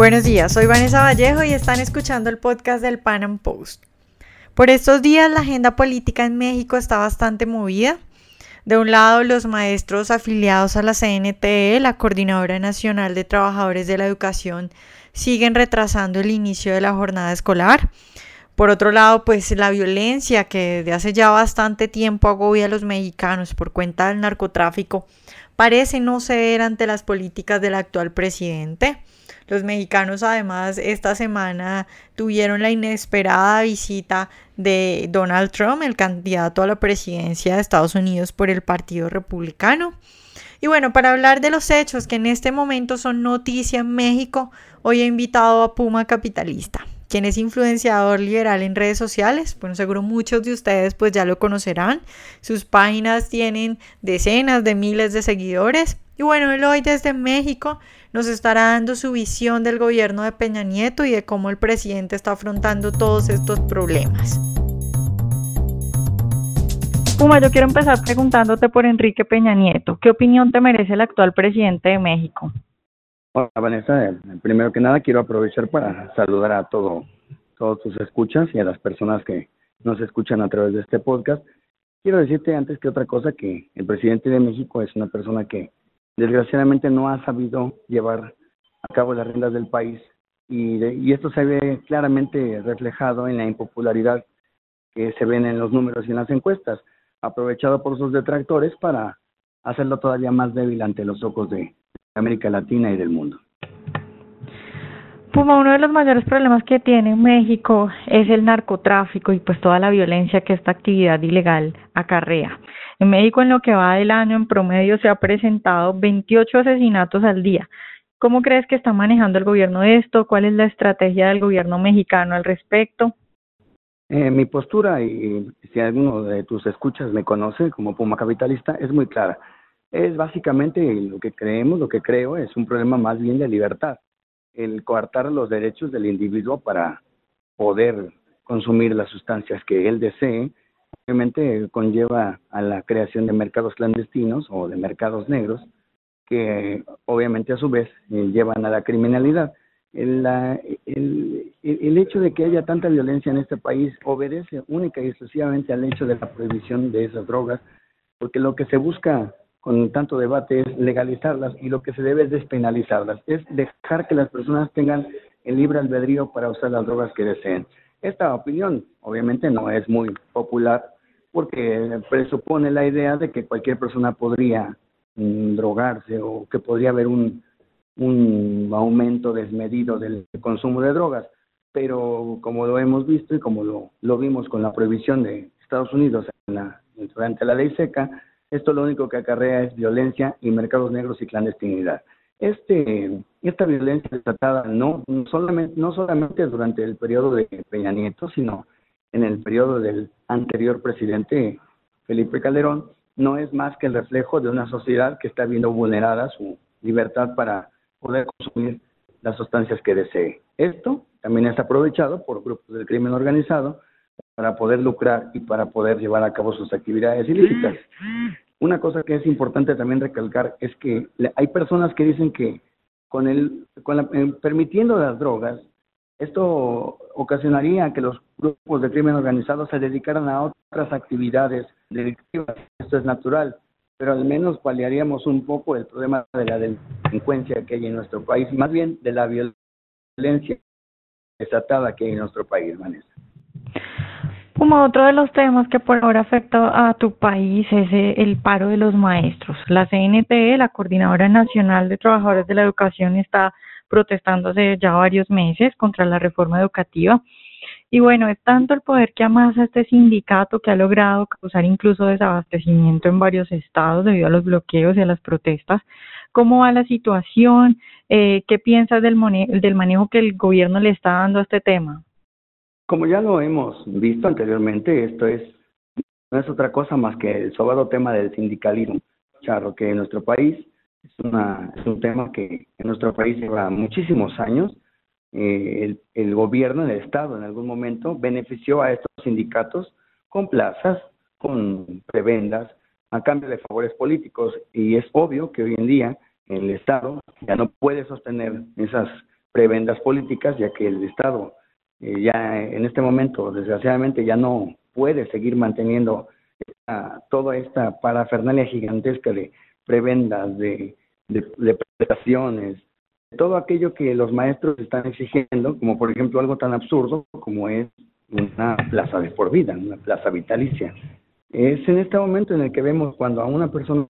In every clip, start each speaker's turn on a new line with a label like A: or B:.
A: Buenos días, soy Vanessa Vallejo y están escuchando el podcast del Pan Am Post. Por estos días la agenda política en México está bastante movida. De un lado, los maestros afiliados a la CNTE, la Coordinadora Nacional de Trabajadores de la Educación, siguen retrasando el inicio de la jornada escolar. Por otro lado, pues la violencia que desde hace ya bastante tiempo agobia a los mexicanos por cuenta del narcotráfico parece no ceder ante las políticas del actual presidente. Los mexicanos además esta semana tuvieron la inesperada visita de Donald Trump, el candidato a la presidencia de Estados Unidos por el Partido Republicano. Y bueno, para hablar de los hechos que en este momento son noticia en México, hoy he invitado a Puma Capitalista quien es influenciador liberal en redes sociales. Bueno, seguro muchos de ustedes pues ya lo conocerán. Sus páginas tienen decenas de miles de seguidores. Y bueno, él hoy desde México nos estará dando su visión del gobierno de Peña Nieto y de cómo el presidente está afrontando todos estos problemas. Puma, yo quiero empezar preguntándote por Enrique Peña Nieto. ¿Qué opinión te merece el actual presidente de México?
B: Hola Vanessa, eh, primero que nada quiero aprovechar para saludar a todo, todos tus escuchas y a las personas que nos escuchan a través de este podcast. Quiero decirte antes que otra cosa que el presidente de México es una persona que desgraciadamente no ha sabido llevar a cabo las riendas del país y, y esto se ve claramente reflejado en la impopularidad que se ven en los números y en las encuestas, aprovechado por sus detractores para hacerlo todavía más débil ante los ojos de, América Latina y del mundo.
A: Puma, uno de los mayores problemas que tiene México es el narcotráfico y pues toda la violencia que esta actividad ilegal acarrea. En México en lo que va del año en promedio se ha presentado 28 asesinatos al día. ¿Cómo crees que está manejando el gobierno esto? ¿Cuál es la estrategia del gobierno mexicano al respecto?
B: Eh, mi postura, y si alguno de tus escuchas me conoce como Puma Capitalista, es muy clara es básicamente lo que creemos, lo que creo, es un problema más bien de libertad. El coartar los derechos del individuo para poder consumir las sustancias que él desee, obviamente conlleva a la creación de mercados clandestinos o de mercados negros, que obviamente a su vez eh, llevan a la criminalidad. El, el, el, hecho de que haya tanta violencia en este país obedece única y exclusivamente al hecho de la prohibición de esas drogas, porque lo que se busca con tanto debate es legalizarlas y lo que se debe es despenalizarlas, es dejar que las personas tengan el libre albedrío para usar las drogas que deseen. Esta opinión obviamente no es muy popular porque presupone la idea de que cualquier persona podría mm, drogarse o que podría haber un, un aumento desmedido del consumo de drogas. Pero como lo hemos visto y como lo, lo vimos con la prohibición de Estados Unidos en la, durante la ley seca, esto lo único que acarrea es violencia y mercados negros y clandestinidad. Este, esta violencia desatada no solamente, no solamente durante el periodo de Peña Nieto, sino en el periodo del anterior presidente Felipe Calderón, no es más que el reflejo de una sociedad que está viendo vulnerada su libertad para poder consumir las sustancias que desee. Esto también es aprovechado por grupos del crimen organizado para poder lucrar y para poder llevar a cabo sus actividades ilícitas. Una cosa que es importante también recalcar es que hay personas que dicen que con el con la, eh, permitiendo las drogas esto ocasionaría que los grupos de crimen organizado se dedicaran a otras actividades delictivas. Esto es natural, pero al menos paliaríamos un poco el problema de la delincuencia que hay en nuestro país, y más bien de la violencia desatada que hay en nuestro país, Vanessa.
A: Como otro de los temas que por ahora afecta a tu país es eh, el paro de los maestros. La CNTE, la Coordinadora Nacional de Trabajadores de la Educación, está protestando hace ya varios meses contra la reforma educativa. Y bueno, es tanto el poder que amasa este sindicato que ha logrado causar incluso desabastecimiento en varios estados debido a los bloqueos y a las protestas. ¿Cómo va la situación? Eh, ¿Qué piensas del, del manejo que el gobierno le está dando a este tema?
B: Como ya lo hemos visto anteriormente, esto es no es otra cosa más que el sobado tema del sindicalismo, charro, que en nuestro país es, una, es un tema que en nuestro país lleva muchísimos años. Eh, el, el gobierno, el Estado, en algún momento benefició a estos sindicatos con plazas, con prebendas, a cambio de favores políticos. Y es obvio que hoy en día el Estado ya no puede sostener esas prebendas políticas, ya que el Estado eh, ya en este momento, desgraciadamente, ya no puede seguir manteniendo toda esta parafernalia gigantesca de prebendas, de, de, prestaciones, todo aquello que los maestros están exigiendo, como por ejemplo algo tan absurdo como es una plaza de por vida, una plaza vitalicia. Es en este momento en el que vemos cuando a una persona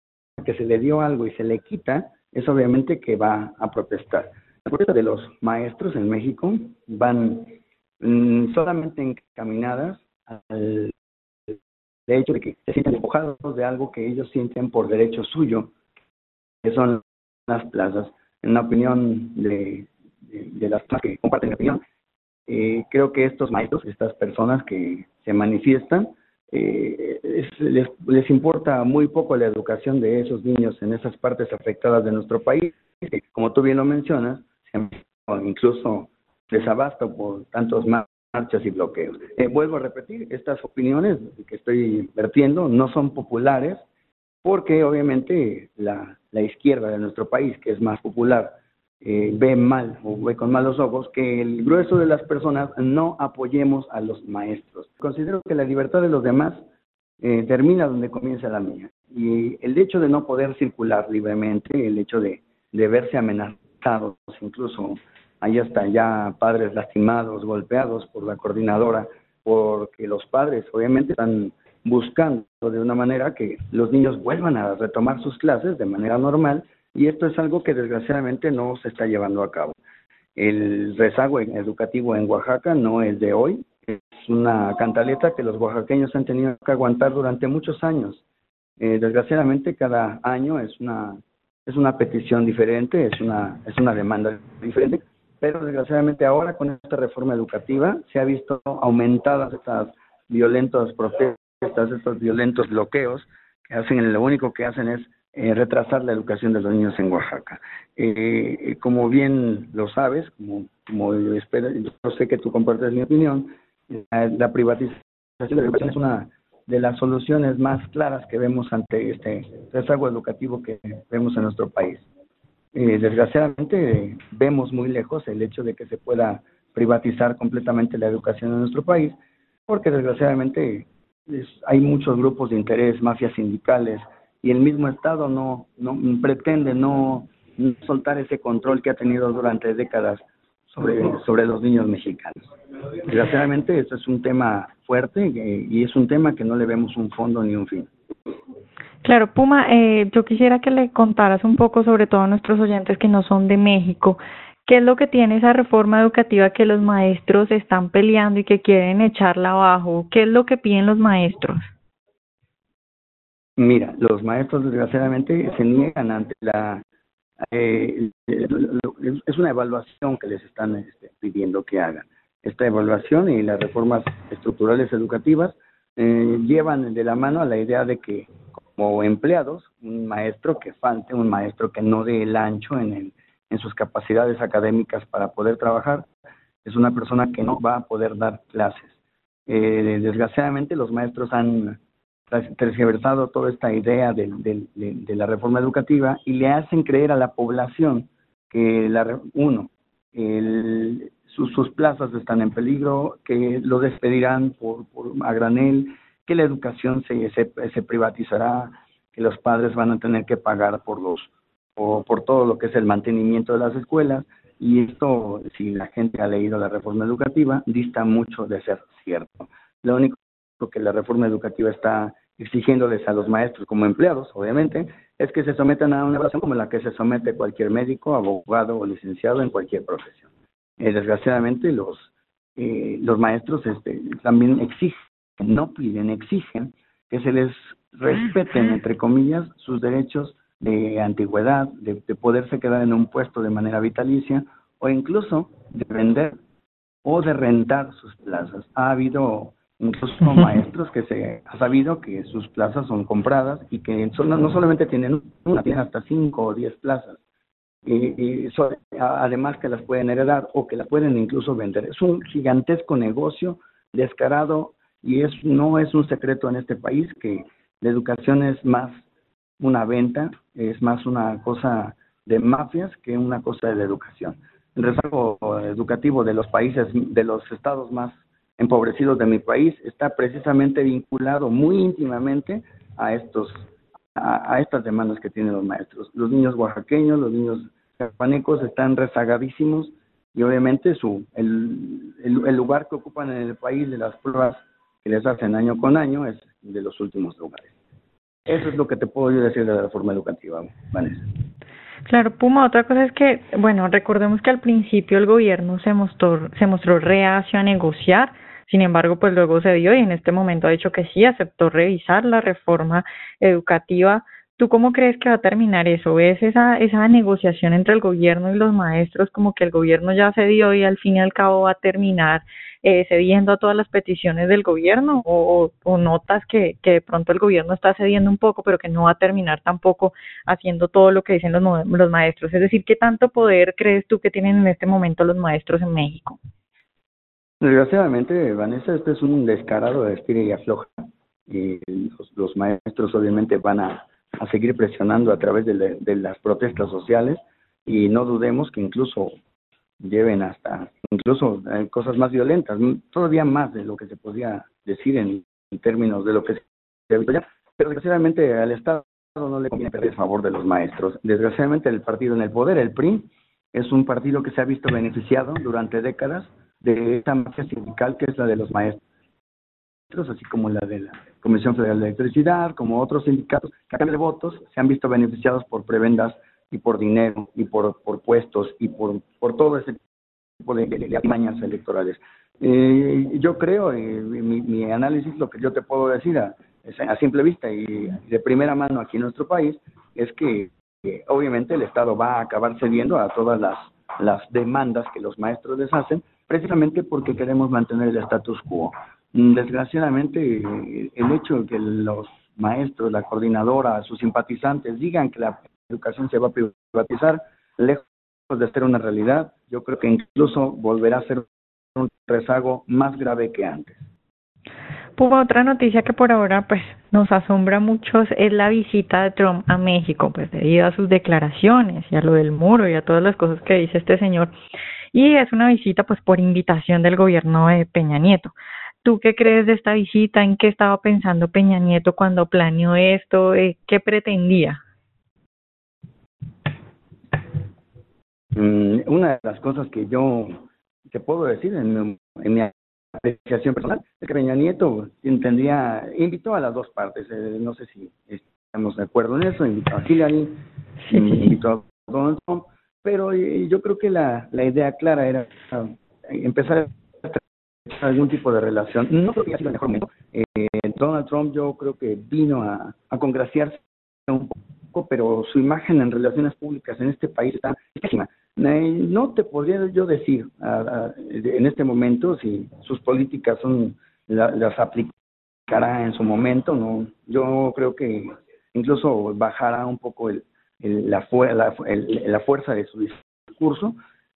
B: que se le dio algo y se le quita, es obviamente que va a protestar. La protesta de los maestros en México van mm, solamente encaminadas al hecho de que se sienten despojados de algo que ellos sienten por derecho suyo, que son las plazas. En la opinión de, de, las personas que comparten mi opinión, eh, creo que estos maestros, estas personas que se manifiestan, eh, les, les importa muy poco la educación de esos niños en esas partes afectadas de nuestro país, que, como tú bien lo mencionas, incluso desabasto por tantos marchas y bloqueos. Eh, vuelvo a repetir, estas opiniones que estoy vertiendo no son populares, porque obviamente la, la izquierda de nuestro país, que es más popular, eh, ve mal o ve con malos ojos que el grueso de las personas no apoyemos a los maestros. Considero que la libertad de los demás eh, termina donde comienza la mía. Y el hecho de no poder circular libremente, el hecho de, de verse amenazados, incluso hay hasta ya padres lastimados, golpeados por la coordinadora, porque los padres obviamente están buscando de una manera que los niños vuelvan a retomar sus clases de manera normal y esto es algo que desgraciadamente no se está llevando a cabo. El rezago educativo en Oaxaca no es de hoy, es una cantaleta que los oaxaqueños han tenido que aguantar durante muchos años. Eh, desgraciadamente cada año es una es una petición diferente, es una es una demanda diferente, pero desgraciadamente ahora con esta reforma educativa se ha visto aumentadas estas violentas protestas estos violentos bloqueos que hacen, lo único que hacen es eh, retrasar la educación de los niños en Oaxaca. Eh, eh, como bien lo sabes, como, yo, espero, yo sé que tú compartes mi opinión, la, privatización de la educación es una de las soluciones más claras que vemos ante este rezago educativo que vemos en nuestro país. Desgraciadamente vemos muy lejos el hecho de que se pueda privatizar completamente la educación en nuestro país, porque desgraciadamente hay muchos grupos de interés, mafias sindicales, y el mismo Estado no, no pretende no, soltar ese control que ha tenido durante décadas sobre, sobre los niños mexicanos. Desgraciadamente, esto es un tema fuerte eh, y es un tema que no le vemos un fondo ni un fin.
A: Claro, Puma, eh, yo quisiera que le contaras un poco, sobre todo a nuestros oyentes que no son de México, ¿Qué es lo que tiene esa reforma educativa que los maestros están peleando y que quieren echarla abajo? ¿Qué es lo que piden los maestros?
B: Mira, los maestros desgraciadamente se niegan ante la... Eh, es una evaluación que les están este, pidiendo que hagan. Esta evaluación y las reformas estructurales educativas eh, llevan de la mano a la idea de que como empleados, un maestro que falte, un maestro que no dé el ancho en el en sus capacidades académicas para poder trabajar, es una persona que no va a poder dar clases. Eh, desgraciadamente los maestros han tergiversado toda esta idea de, de, la reforma educativa y le hacen creer a la población que, la, uno, el, sus, sus, plazas están en peligro, que lo despedirán por, por a granel, que la educación se, se, privatizará, que los padres van a tener que pagar por los o por todo lo que es el mantenimiento de las escuelas y esto, si la gente ha leído la reforma educativa, dista mucho de ser cierto. Lo único que la reforma educativa está exigiéndoles a los maestros como empleados, obviamente, es que se sometan a una evaluación como la que se somete cualquier médico, abogado o licenciado en cualquier profesión. Eh, desgraciadamente los eh, los maestros este, también exigen, no piden, exigen que se les respeten, entre comillas, sus derechos de antigüedad, de, poderse quedar en un puesto de manera vitalicia o incluso de vender o de rentar sus plazas. Ha habido incluso maestros que se ha sabido que sus plazas son compradas y que no solamente tienen una, tienen hasta cinco o diez plazas. Y, además que las pueden heredar o que las pueden incluso vender. Es un gigantesco negocio descarado y es no es un secreto en este país que la educación es más una venta, es más una cosa de mafias que una cosa de educación. el rezago educativo de los países, de los estados más empobrecidos de mi país, está precisamente vinculado muy íntimamente a estos a, estas demandas que tienen los maestros. Los niños oaxaqueños, los niños japanecos están rezagadísimos y obviamente su el, el, lugar que ocupan en el país de las pruebas que les hacen año con año es de los últimos lugares. Eso es lo que te puedo yo decir de la reforma educativa, Vanessa.
A: Claro, Puma, otra cosa es que, bueno, recordemos que al principio el gobierno se mostró, se mostró reacio a negociar, sin embargo, pues luego se dio y en este momento ha dicho que sí, aceptó revisar la reforma educativa. ¿Tú cómo crees que va a terminar eso? ¿Ves esa, esa negociación entre el gobierno y los maestros como que el gobierno ya se dio y al fin y al cabo va a terminar eh, cediendo a todas las peticiones del gobierno o, notas que, que de pronto el gobierno está cediendo un poco pero que no va a terminar tampoco haciendo todo lo que dicen los, los maestros? Es decir, ¿qué tanto poder crees tú que tienen en este momento los maestros en México?
B: Desgraciadamente, Vanessa, este es un descarado de estira y afloja. Y los, maestros obviamente van a, a, seguir presionando a través de, de las protestas sociales y no dudemos que incluso lleven hasta incluso eh, cosas más violentas, todavía más de lo que se podía decir en, términos de lo que se ha visto ya. Pero desgraciadamente al Estado no le conviene perder el favor de los maestros. Desgraciadamente el partido en el poder, el PRI, es un partido que se ha visto beneficiado durante décadas de esta mafia sindical que es la de los así como la de la Comisión Federal de Electricidad, como otros sindicatos que a cambio de votos se han visto beneficiados por prebendas y por dinero y por, por puestos y por, por todo ese tipo de, de, electorales. Eh, yo creo, eh, mi, mi, análisis, lo que yo te puedo decir a, simple vista y de primera mano aquí en nuestro país, es que obviamente el Estado va a acabar cediendo a todas las, las demandas que los maestros les hacen, precisamente porque queremos mantener el status quo. Desgraciadamente, el hecho de que los maestros, la coordinadora, sus simpatizantes digan que la educación se va a privatizar, lejos de ser una realidad, yo creo que incluso volverá a ser un rezago más grave que antes.
A: Hubo otra noticia que por ahora pues nos asombra mucho es la visita de Trump a México, pues debido a sus declaraciones y a lo del muro y a todas las cosas que dice este señor. Y es una visita pues por invitación del gobierno de Peña Nieto. ¿Tú qué crees de esta visita? ¿En qué estaba pensando Peña Nieto cuando planeó esto? Eh, ¿Qué pretendía?
B: Mm, una de las cosas que yo te puedo decir en, mi apreciación personal es que Peña Nieto entendía, invitó a las dos partes, eh, no sé si estamos de acuerdo en eso, invitó a Hillary, invitó a Donald Trump, pero eh, yo creo que la, la idea clara era empezar algún tipo de relación. No creo que haya el mejor momento. Eh, Donald Trump yo creo que vino a, a congraciarse un poco, pero su imagen en relaciones públicas en este país está pésima. Eh, no te podría yo decir en este momento si sus políticas son las aplicará en su momento, no. Yo creo que incluso bajará un poco el, la, la, la fuerza de su discurso,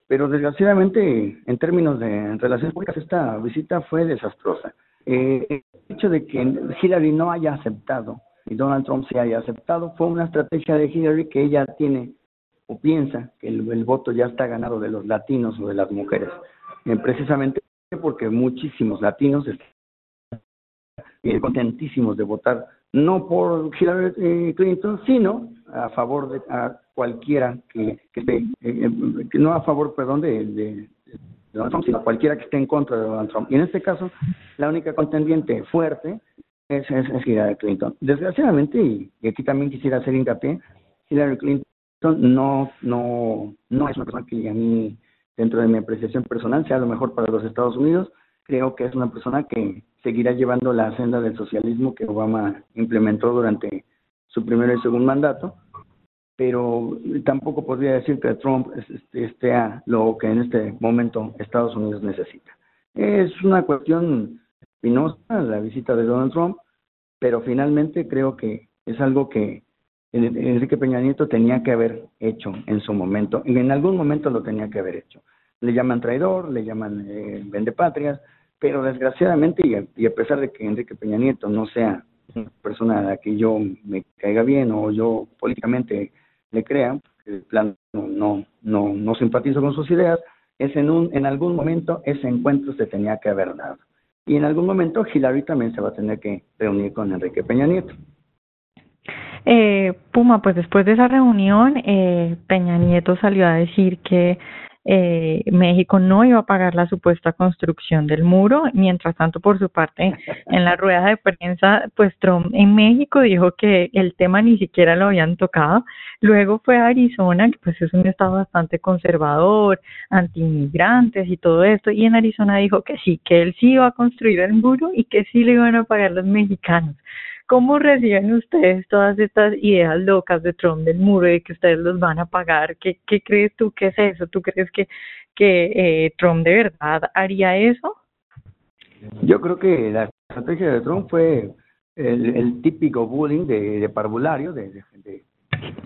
B: pero desgraciadamente en términos de relaciones públicas esta visita fue desastrosa. Eh, el hecho de que Hillary no haya aceptado y Donald Trump se haya aceptado fue una estrategia de Hillary que ella tiene o piensa que el, voto ya está ganado de los latinos o de las mujeres, eh, precisamente porque muchísimos latinos están contentísimos de votar no por Hillary eh, Clinton, sino a favor de a cualquiera que, que esté, eh, no a favor, perdón, de, de, Donald Trump, sino cualquiera que esté en contra de Donald Trump. Y en este caso, la única contendiente fuerte es, es, es Hillary Clinton. Desgraciadamente, y aquí también quisiera hacer hincapié, Hillary Clinton no, no, no es una persona que a mí, dentro de mi apreciación personal, sea lo mejor para los Estados Unidos. Creo que es una persona que seguirá llevando la senda del socialismo que Obama implementó durante su primer y segundo mandato, pero tampoco podría decir que Trump esté a lo que en este momento Estados Unidos necesita. Es una cuestión espinosa la visita de Donald Trump, pero finalmente creo que es algo que Enrique Peña Nieto tenía que haber hecho en su momento, y en algún momento lo tenía que haber hecho. Le llaman traidor, le llaman eh, vendepatrias, pero desgraciadamente, y a, pesar de que Enrique Peña Nieto no sea persona a la que yo me caiga bien o yo políticamente le crea, de plano no, no, no simpatizo con sus ideas, es en, un, en algún momento ese encuentro se tenía que haber dado. Y en algún momento Hillary también se va a tener que reunir con Enrique Peña Nieto.
A: Eh, Puma, pues después de esa reunión, eh, Peña Nieto salió a decir que eh, México no iba a pagar la supuesta construcción del muro. Mientras tanto, por su parte, en la rueda de prensa, pues Trump en México dijo que el tema ni siquiera lo habían tocado. Luego fue a Arizona, que pues es un estado bastante conservador, anti-inmigrantes y todo esto, y en Arizona dijo que sí, que él sí iba a construir el muro y que sí le iban a pagar los mexicanos. ¿Cómo reciben ustedes todas estas ideas locas de Trump del muro y que ustedes los van a pagar? ¿Qué, qué crees tú que es eso? ¿Tú crees que, que eh, Trump de verdad haría eso?
B: Yo creo que la estrategia de Trump fue el, típico bullying de, de parvulario, de, de, de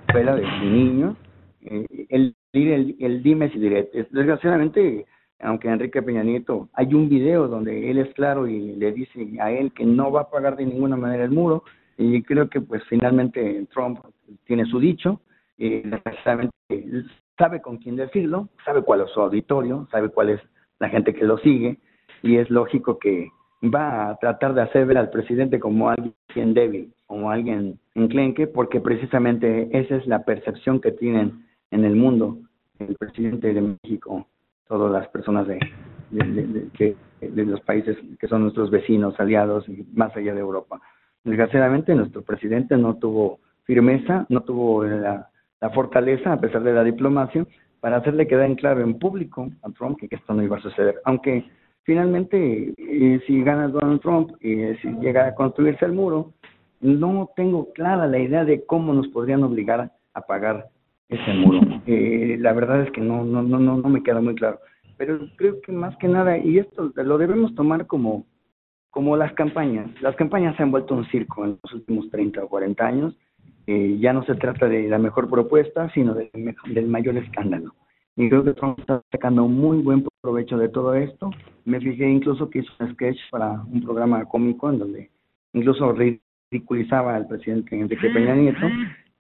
B: escuela de, niños, eh, el, el, el dime si diretes. Desgraciadamente, aunque Enrique Peña Nieto, hay un video donde él es claro y le dice a él que no va a pagar de ninguna manera el muro y creo que pues finalmente Trump tiene su dicho, y sabe con quién decirlo, sabe cuál es su auditorio, sabe cuál es la gente que lo sigue y es lógico que va a tratar de hacer ver al presidente como alguien débil, como alguien enclenque, porque precisamente esa es la percepción que tienen en el mundo el presidente de México todas las personas de, los países que son nuestros vecinos, aliados y más allá de Europa. Desgraciadamente nuestro presidente no tuvo firmeza, no tuvo la, la fortaleza, a pesar de la diplomacia, para hacerle quedar en claro en público a Trump que esto no iba a suceder. Aunque finalmente, eh, si gana Donald Trump y eh, si llega a construirse el muro, no tengo clara la idea de cómo nos podrían obligar a pagar ese muro. Eh, la verdad es que no, no, no, no, no me queda muy claro. Pero creo que más que nada, y esto lo debemos tomar como, como las campañas. Las campañas se han vuelto un circo en los últimos 30 o 40 años. Eh, ya no se trata de la mejor propuesta, sino del, del mayor escándalo. Y creo que Trump está sacando muy buen provecho de todo esto. Me fijé incluso que hizo un sketch para un programa cómico en donde incluso ridiculizaba al presidente Enrique Peña Nieto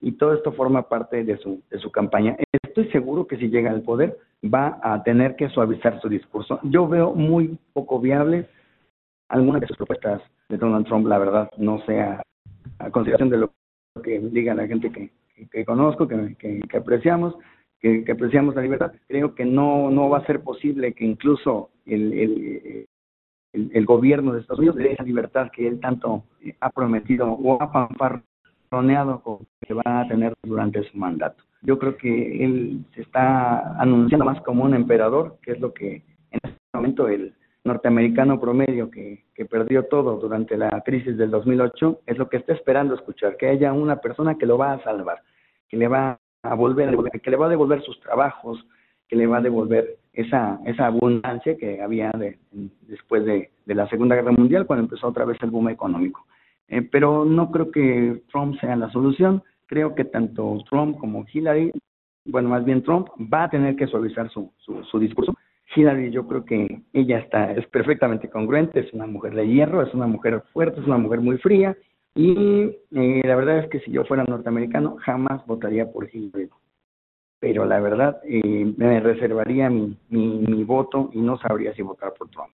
B: y todo esto forma parte de su, de su campaña. Estoy seguro que si llega al poder va a tener que suavizar su discurso. Yo veo muy poco viable alguna de sus propuestas de Donald Trump, la verdad, no sea a consideración de lo que diga la gente que, que, conozco, que, que, apreciamos, que, apreciamos la libertad. Creo que no, no va a ser posible que incluso el, el, el, gobierno de Estados Unidos le dé esa libertad que él tanto ha prometido o ha que va a tener durante su mandato. Yo creo que él se está anunciando más como un emperador, que es lo que en este momento el norteamericano promedio que, perdió todo durante la crisis del 2008 es lo que está esperando escuchar, que haya una persona que lo va a salvar, que le va a volver, que le va a devolver sus trabajos, que le va a devolver esa, esa abundancia que había de, después de, de la Segunda Guerra Mundial, cuando empezó otra vez el boom económico. Eh, pero no creo que Trump sea la solución. Creo que tanto Trump como Hillary, bueno, más bien Trump, va a tener que suavizar su, su, su discurso. Hillary, yo creo que ella está, es perfectamente congruente, es una mujer de hierro, es una mujer fuerte, es una mujer muy fría. Y eh, la verdad es que si yo fuera norteamericano, jamás votaría por Hillary. Pero la verdad, eh, me reservaría mi, mi, mi voto y no sabría si votar por Trump.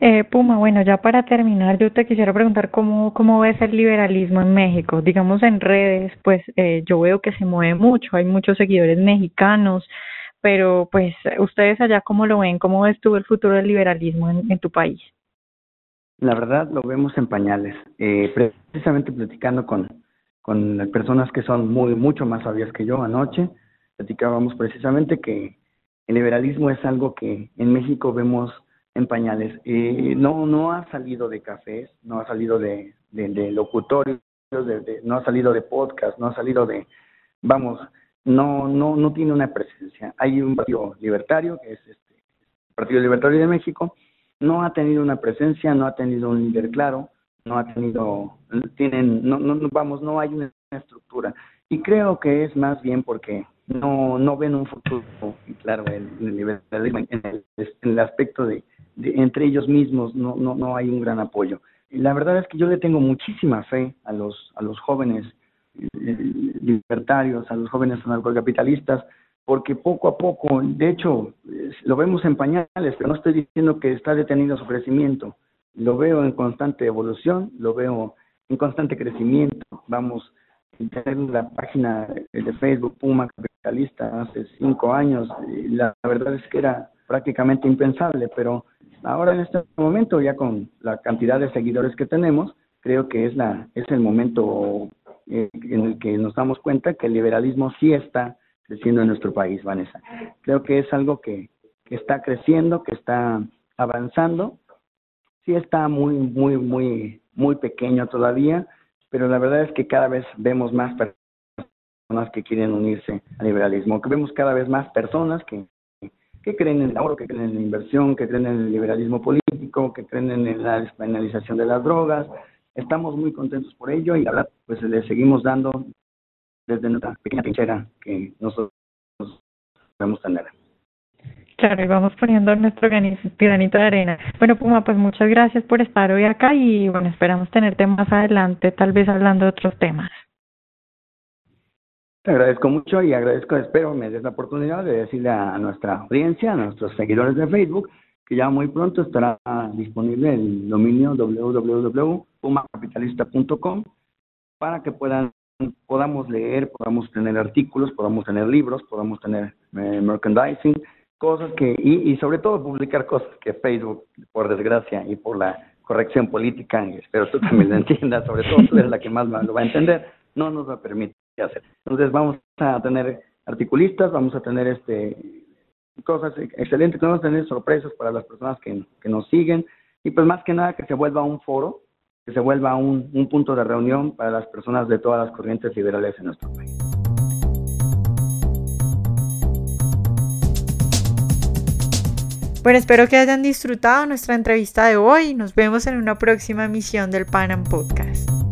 A: Eh, Puma, bueno, ya para terminar, yo te quisiera preguntar cómo, cómo ves el liberalismo en México. Digamos en redes, pues eh, yo veo que se mueve mucho, hay muchos seguidores mexicanos, pero pues ustedes allá cómo lo ven, cómo ves tú el futuro del liberalismo en, tu país.
B: La verdad lo vemos en pañales, eh, precisamente platicando con, con personas que son muy mucho más sabias que yo anoche, platicábamos precisamente que el liberalismo es algo que en México vemos en pañales. Eh, no, no ha salido de cafés, no ha salido de, de, locutorios, de, no ha salido de podcast, no ha salido de, vamos, no, no, no tiene una presencia. Hay un partido libertario, que es este Partido Libertario de México, no ha tenido una presencia, no ha tenido un líder claro, no ha tenido, tienen, no, no, vamos, no hay una estructura. Y creo que es más bien porque no, no ven un futuro claro en el en el, en el aspecto de entre ellos mismos no, no, no hay un gran apoyo. La verdad es que yo le tengo muchísima fe a los, a los jóvenes libertarios, a los jóvenes anarcocapitalistas, porque poco a poco, de hecho, lo vemos en pañales, pero no estoy diciendo que está detenido su crecimiento, lo veo en constante evolución, lo veo en constante crecimiento. Vamos tener la página de Facebook Puma Capitalista hace cinco años, la verdad es que era prácticamente impensable, pero ahora en este momento, ya con la cantidad de seguidores que tenemos, creo que es, la, es el momento eh, en el que nos damos cuenta que el liberalismo sí está creciendo en nuestro país, Vanessa. Creo que es algo que, que está creciendo, que está avanzando. Sí está muy, muy, muy, muy pequeño todavía, pero la verdad es que cada vez vemos más personas que quieren unirse al liberalismo, que vemos cada vez más personas que, que creen en el ahorro, que creen en la inversión, que creen en el liberalismo político, que creen en la despenalización de las drogas. Estamos muy contentos por ello y verdad, pues le seguimos dando desde nuestra pequeña trinchera que nosotros podemos tener.
A: Claro, y vamos poniendo nuestro granito de arena. Bueno, Puma, pues muchas gracias por estar hoy acá y bueno, esperamos tenerte más adelante, tal vez hablando de otros temas.
B: Te agradezco mucho y agradezco, espero me des la oportunidad de decirle a nuestra audiencia, a nuestros seguidores de Facebook, que ya muy pronto estará disponible el dominio www.pumacapitalista.com para que puedan podamos leer, podamos tener artículos, podamos tener libros, podamos tener eh, merchandising, cosas que, y, y sobre todo publicar cosas que Facebook, por desgracia y por la corrección política, y espero tú también lo entiendas, sobre todo tú eres la que más lo va a entender, no nos va a permitir Entonces vamos a tener articulistas, vamos a tener este cosas excelentes, vamos a tener sorpresas para las personas que, nos siguen y pues más que nada que se vuelva un foro que se vuelva un, un punto de reunión para las personas de todas las corrientes liberales en nuestro país.
A: Bueno, espero que hayan disfrutado nuestra entrevista de hoy. Nos vemos en una próxima emisión del Panam Podcast.